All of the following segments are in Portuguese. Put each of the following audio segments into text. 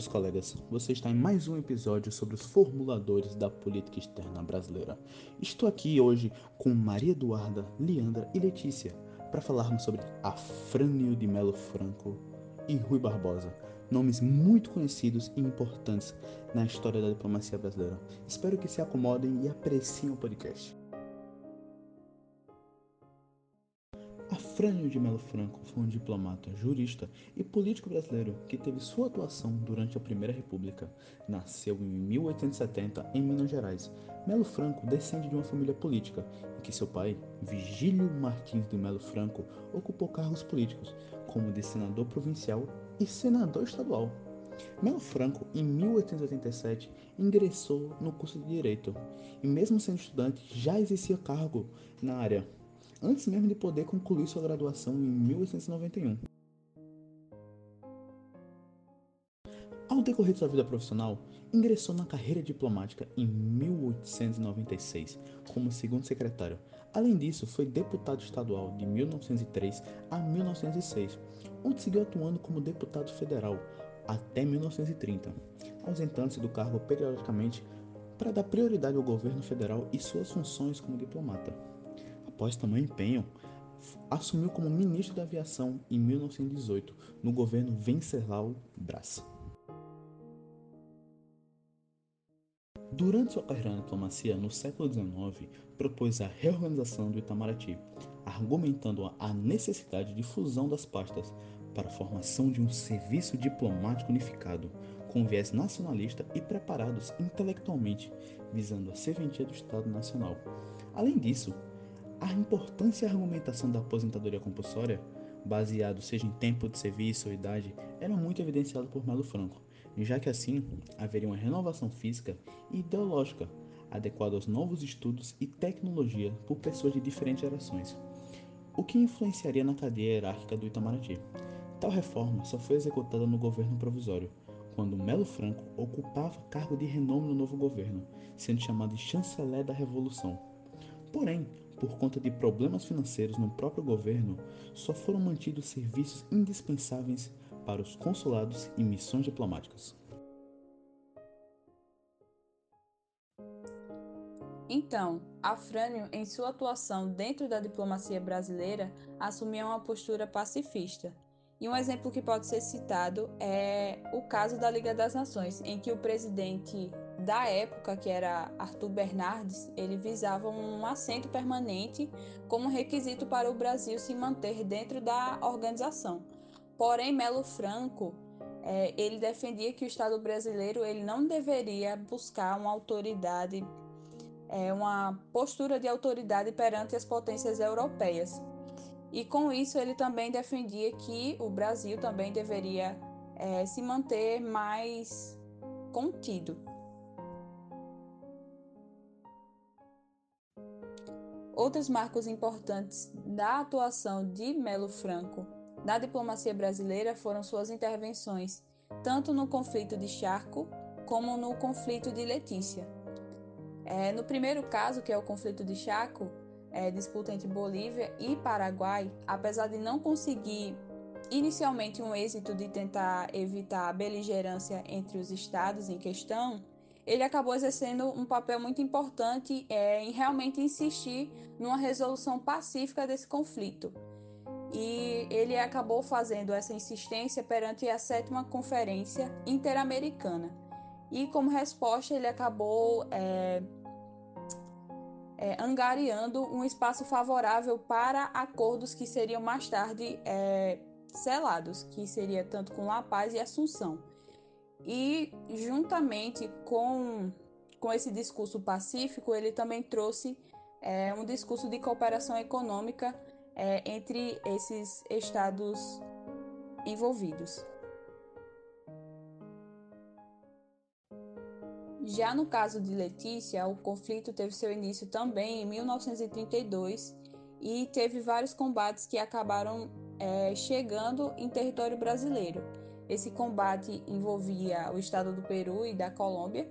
Caros colegas. Você está em mais um episódio sobre os formuladores da política externa brasileira. Estou aqui hoje com Maria Eduarda, Leandra e Letícia para falarmos sobre Afrânio de Melo Franco e Rui Barbosa, nomes muito conhecidos e importantes na história da diplomacia brasileira. Espero que se acomodem e apreciem o podcast. Afrânio de Melo Franco foi um diplomata, jurista e político brasileiro que teve sua atuação durante a Primeira República. Nasceu em 1870 em Minas Gerais. Melo Franco descende de uma família política em que seu pai, Vigílio Martins de Melo Franco, ocupou cargos políticos, como de senador provincial e senador estadual. Melo Franco, em 1887, ingressou no curso de Direito e, mesmo sendo estudante, já exercia cargo na área antes mesmo de poder concluir sua graduação em 1891. Ao decorrer de sua vida profissional, ingressou na carreira diplomática em 1896 como segundo secretário. Além disso, foi deputado estadual de 1903 a 1906, onde seguiu atuando como deputado federal até 1930, ausentando-se do cargo periodicamente para dar prioridade ao governo federal e suas funções como diplomata após tamanho empenho, assumiu como ministro da Aviação em 1918 no governo Venceslau Braz. Durante sua carreira na diplomacia no século XIX, propôs a reorganização do Itamaraty, argumentando a necessidade de fusão das pastas para a formação de um serviço diplomático unificado, com viés nacionalista e preparados intelectualmente, visando a serventia do Estado Nacional. Além disso, a importância e a argumentação da aposentadoria compulsória, baseado seja em tempo de serviço ou idade, era muito evidenciado por Melo Franco, já que assim haveria uma renovação física e ideológica adequada aos novos estudos e tecnologia por pessoas de diferentes gerações, o que influenciaria na cadeia hierárquica do Itamaraty. Tal reforma só foi executada no governo provisório, quando Melo Franco ocupava cargo de renome no novo governo, sendo chamado de chanceler da Revolução. Porém, por conta de problemas financeiros no próprio governo, só foram mantidos serviços indispensáveis para os consulados e missões diplomáticas. Então, Afrânio, em sua atuação dentro da diplomacia brasileira, assumia uma postura pacifista. E um exemplo que pode ser citado é o caso da Liga das Nações, em que o presidente da época, que era Arthur Bernardes, ele visava um assento permanente como requisito para o Brasil se manter dentro da organização. Porém, Melo Franco, é, ele defendia que o Estado brasileiro ele não deveria buscar uma autoridade, é, uma postura de autoridade perante as potências europeias. E com isso ele também defendia que o Brasil também deveria é, se manter mais contido. Outros marcos importantes da atuação de Melo Franco na diplomacia brasileira foram suas intervenções, tanto no conflito de Charco como no conflito de Letícia. É, no primeiro caso, que é o conflito de Chaco, é, disputa entre Bolívia e Paraguai, apesar de não conseguir inicialmente um êxito de tentar evitar a beligerância entre os estados em questão, ele acabou exercendo um papel muito importante é, em realmente insistir numa resolução pacífica desse conflito. E ele acabou fazendo essa insistência perante a sétima Conferência Interamericana. E como resposta, ele acabou é, é, angariando um espaço favorável para acordos que seriam mais tarde é, selados, que seria tanto com La Paz e Assunção. E juntamente com, com esse discurso pacífico, ele também trouxe é, um discurso de cooperação econômica é, entre esses estados envolvidos. Já no caso de Letícia, o conflito teve seu início também em 1932 e teve vários combates que acabaram é, chegando em território brasileiro. Esse combate envolvia o estado do Peru e da Colômbia.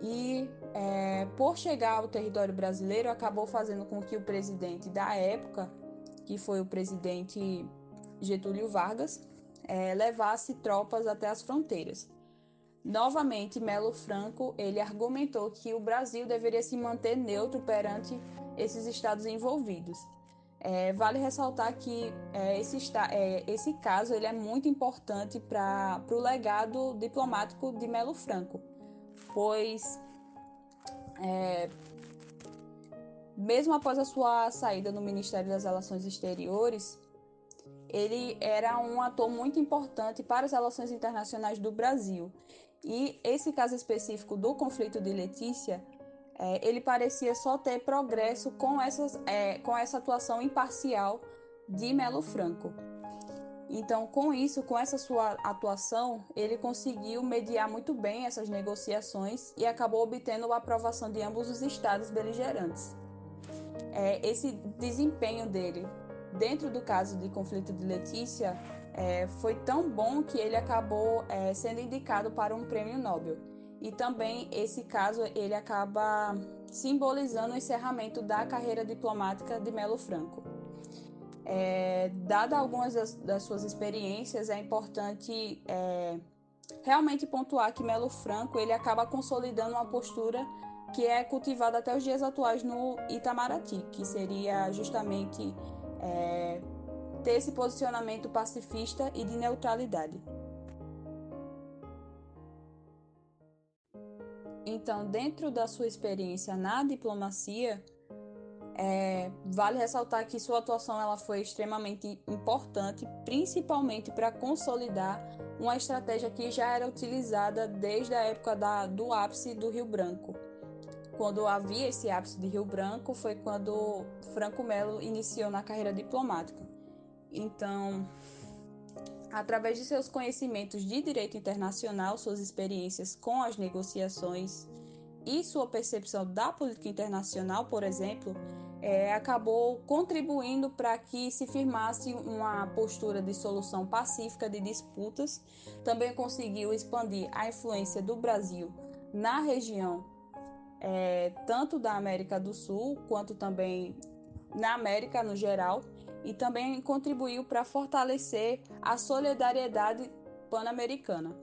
E é, por chegar ao território brasileiro, acabou fazendo com que o presidente da época, que foi o presidente Getúlio Vargas, é, levasse tropas até as fronteiras. Novamente, Melo Franco ele argumentou que o Brasil deveria se manter neutro perante esses estados envolvidos. É, vale ressaltar que é, esse, é, esse caso ele é muito importante para o legado diplomático de Melo Franco, pois é, mesmo após a sua saída no Ministério das Relações Exteriores, ele era um ator muito importante para as relações internacionais do Brasil. E esse caso específico do conflito de Letícia, é, ele parecia só ter progresso com, essas, é, com essa atuação imparcial de Melo Franco. Então, com isso, com essa sua atuação, ele conseguiu mediar muito bem essas negociações e acabou obtendo a aprovação de ambos os estados beligerantes. É, esse desempenho dele dentro do caso de conflito de Letícia, é, foi tão bom que ele acabou é, sendo indicado para um prêmio Nobel. E também esse caso ele acaba simbolizando o encerramento da carreira diplomática de Melo Franco. É, dada algumas das, das, suas experiências, é importante é, realmente pontuar que Melo Franco ele acaba consolidando uma postura que é cultivada até os dias atuais no Itamaraty, que seria justamente é, ter esse posicionamento pacifista e de neutralidade. Então, dentro da sua experiência na diplomacia, é, vale ressaltar que sua atuação ela foi extremamente importante, principalmente para consolidar uma estratégia que já era utilizada desde a época da, do ápice do Rio Branco, quando havia esse ápice de Rio Branco foi quando Franco Melo iniciou na carreira diplomática. Então, através de seus conhecimentos de direito internacional, suas experiências com as negociações e sua percepção da política internacional, por exemplo, é, acabou contribuindo para que se firmasse uma postura de solução pacífica de disputas. Também conseguiu expandir a influência do Brasil na região é, tanto da América do Sul quanto também na América no geral, e também contribuiu para fortalecer a solidariedade pan-americana.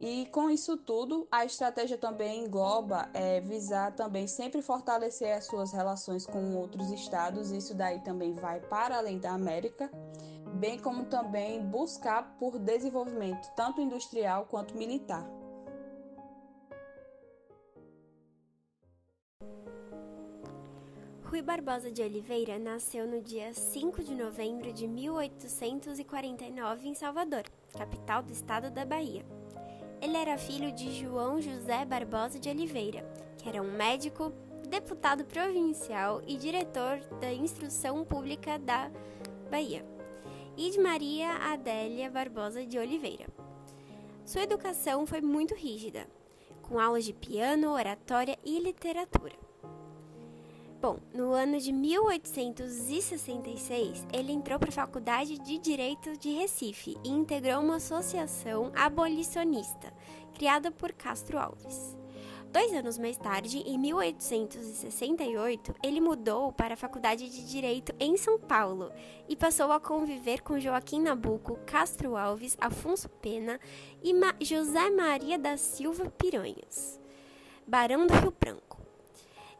E com isso tudo, a estratégia também engloba é, visar também sempre fortalecer as suas relações com outros estados, isso daí também vai para além da América, bem como também buscar por desenvolvimento tanto industrial quanto militar. Rui Barbosa de Oliveira nasceu no dia 5 de novembro de 1849 em Salvador, capital do estado da Bahia. Ele era filho de João José Barbosa de Oliveira, que era um médico, deputado provincial e diretor da Instrução Pública da Bahia, e de Maria Adélia Barbosa de Oliveira. Sua educação foi muito rígida, com aulas de piano, oratória e literatura. Bom, no ano de 1866, ele entrou para a Faculdade de Direito de Recife e integrou uma associação abolicionista, criada por Castro Alves. Dois anos mais tarde, em 1868, ele mudou para a Faculdade de Direito em São Paulo e passou a conviver com Joaquim Nabuco, Castro Alves, Afonso Pena e Ma José Maria da Silva Piranhas, Barão do Rio Branco.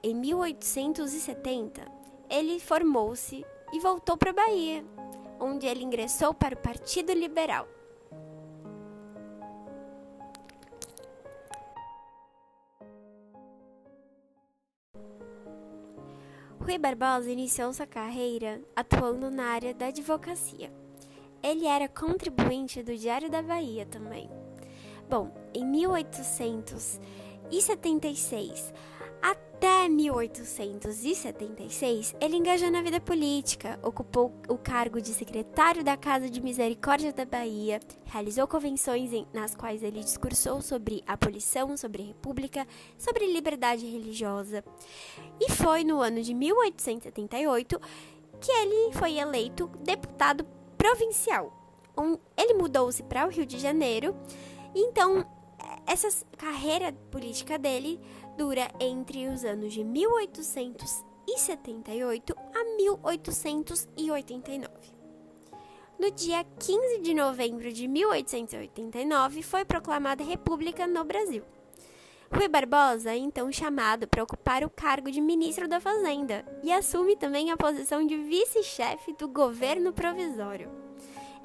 Em 1870, ele formou-se e voltou para a Bahia, onde ele ingressou para o Partido Liberal. Rui Barbosa iniciou sua carreira atuando na área da advocacia. Ele era contribuinte do Diário da Bahia também. Bom, em 1876, até 1876, ele engajou na vida política, ocupou o cargo de secretário da Casa de Misericórdia da Bahia, realizou convenções nas quais ele discursou sobre abolição, sobre república, sobre liberdade religiosa. E foi no ano de 1878 que ele foi eleito deputado provincial. Ele mudou-se para o Rio de Janeiro, então essa carreira política dele dura entre os anos de 1878 a 1889. no dia 15 de novembro de 1889 foi proclamada República no Brasil. Rui Barbosa é então chamado para ocupar o cargo de ministro da Fazenda e assume também a posição de vice-chefe do governo provisório.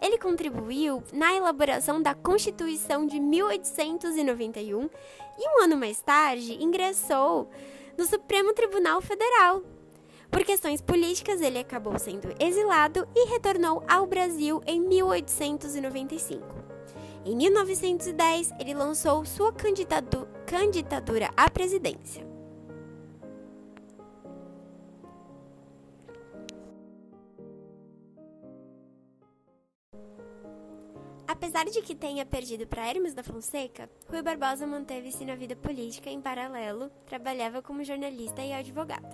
Ele contribuiu na elaboração da Constituição de 1891 e um ano mais tarde ingressou no Supremo Tribunal Federal. Por questões políticas, ele acabou sendo exilado e retornou ao Brasil em 1895. Em 1910, ele lançou sua candidatura à presidência. Apesar de que tenha perdido para Hermes da Fonseca, Rui Barbosa manteve-se na vida política em paralelo, trabalhava como jornalista e advogado.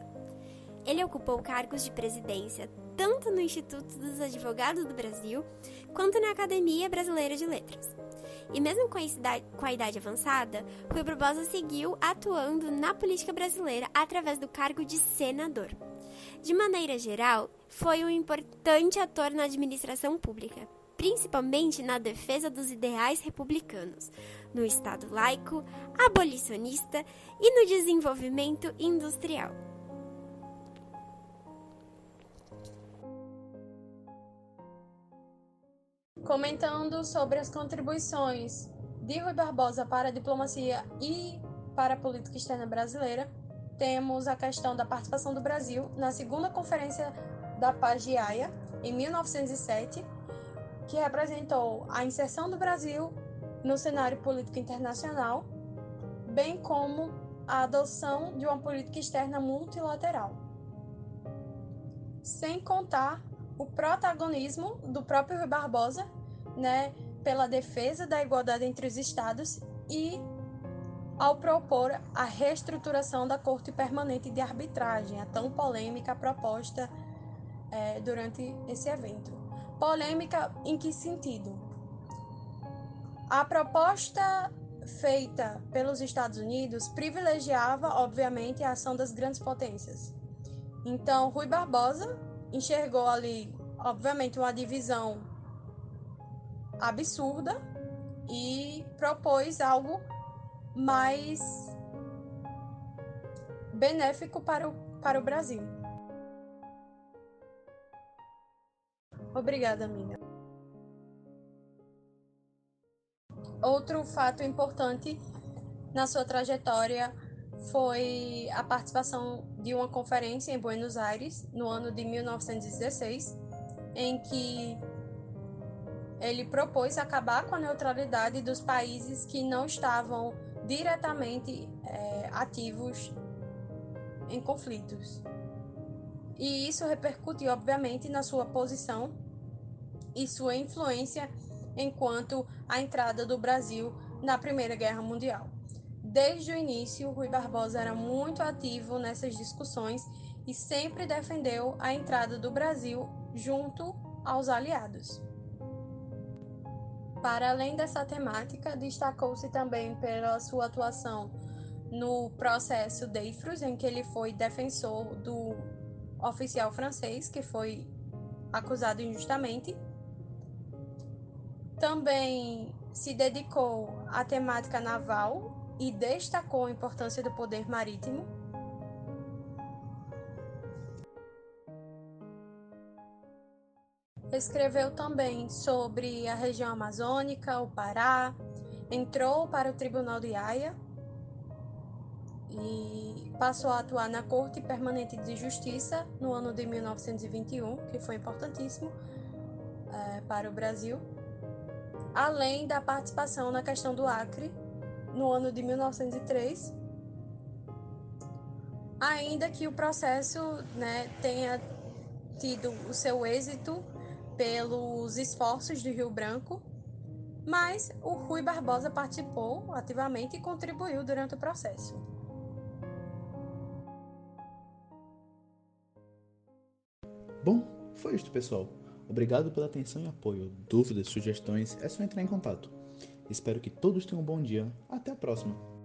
Ele ocupou cargos de presidência tanto no Instituto dos Advogados do Brasil quanto na Academia Brasileira de Letras. E mesmo com a, idade, com a idade avançada, Rui Barbosa seguiu atuando na política brasileira através do cargo de senador. De maneira geral, foi um importante ator na administração pública, principalmente na defesa dos ideais republicanos, no Estado laico, abolicionista e no desenvolvimento industrial. Comentando sobre as contribuições de Rui Barbosa para a diplomacia e para a política externa brasileira, temos a questão da participação do Brasil na segunda conferência da Paz de Haia, em 1907, que representou a inserção do Brasil no cenário político internacional, bem como a adoção de uma política externa multilateral. Sem contar o protagonismo do próprio Rui Barbosa, né, pela defesa da igualdade entre os estados e ao propor a reestruturação da Corte Permanente de Arbitragem, a tão polêmica proposta é, durante esse evento. Polêmica em que sentido? A proposta feita pelos Estados Unidos privilegiava, obviamente, a ação das grandes potências. Então, Rui Barbosa enxergou ali, obviamente, uma divisão absurda e propôs algo mais benéfico para o, para o Brasil. Obrigada, amiga. Outro fato importante na sua trajetória foi a participação de uma conferência em Buenos Aires no ano de 1916, em que ele propôs acabar com a neutralidade dos países que não estavam diretamente é, ativos em conflitos. E isso repercute, obviamente, na sua posição e sua influência enquanto a entrada do Brasil na Primeira Guerra Mundial. Desde o início, Rui Barbosa era muito ativo nessas discussões e sempre defendeu a entrada do Brasil junto aos aliados. Para além dessa temática, destacou-se também pela sua atuação no processo Dreyfus, em que ele foi defensor do oficial francês que foi acusado injustamente também se dedicou à temática naval e destacou a importância do poder marítimo. Escreveu também sobre a região amazônica, o Pará, entrou para o Tribunal de Haia e passou a atuar na Corte Permanente de Justiça no ano de 1921, que foi importantíssimo é, para o Brasil além da participação na questão do Acre no ano de 1903, ainda que o processo né, tenha tido o seu êxito pelos esforços de Rio Branco, mas o Rui Barbosa participou ativamente e contribuiu durante o processo. Bom, foi isto, pessoal. Obrigado pela atenção e apoio. Dúvidas, sugestões, é só entrar em contato. Espero que todos tenham um bom dia. Até a próxima!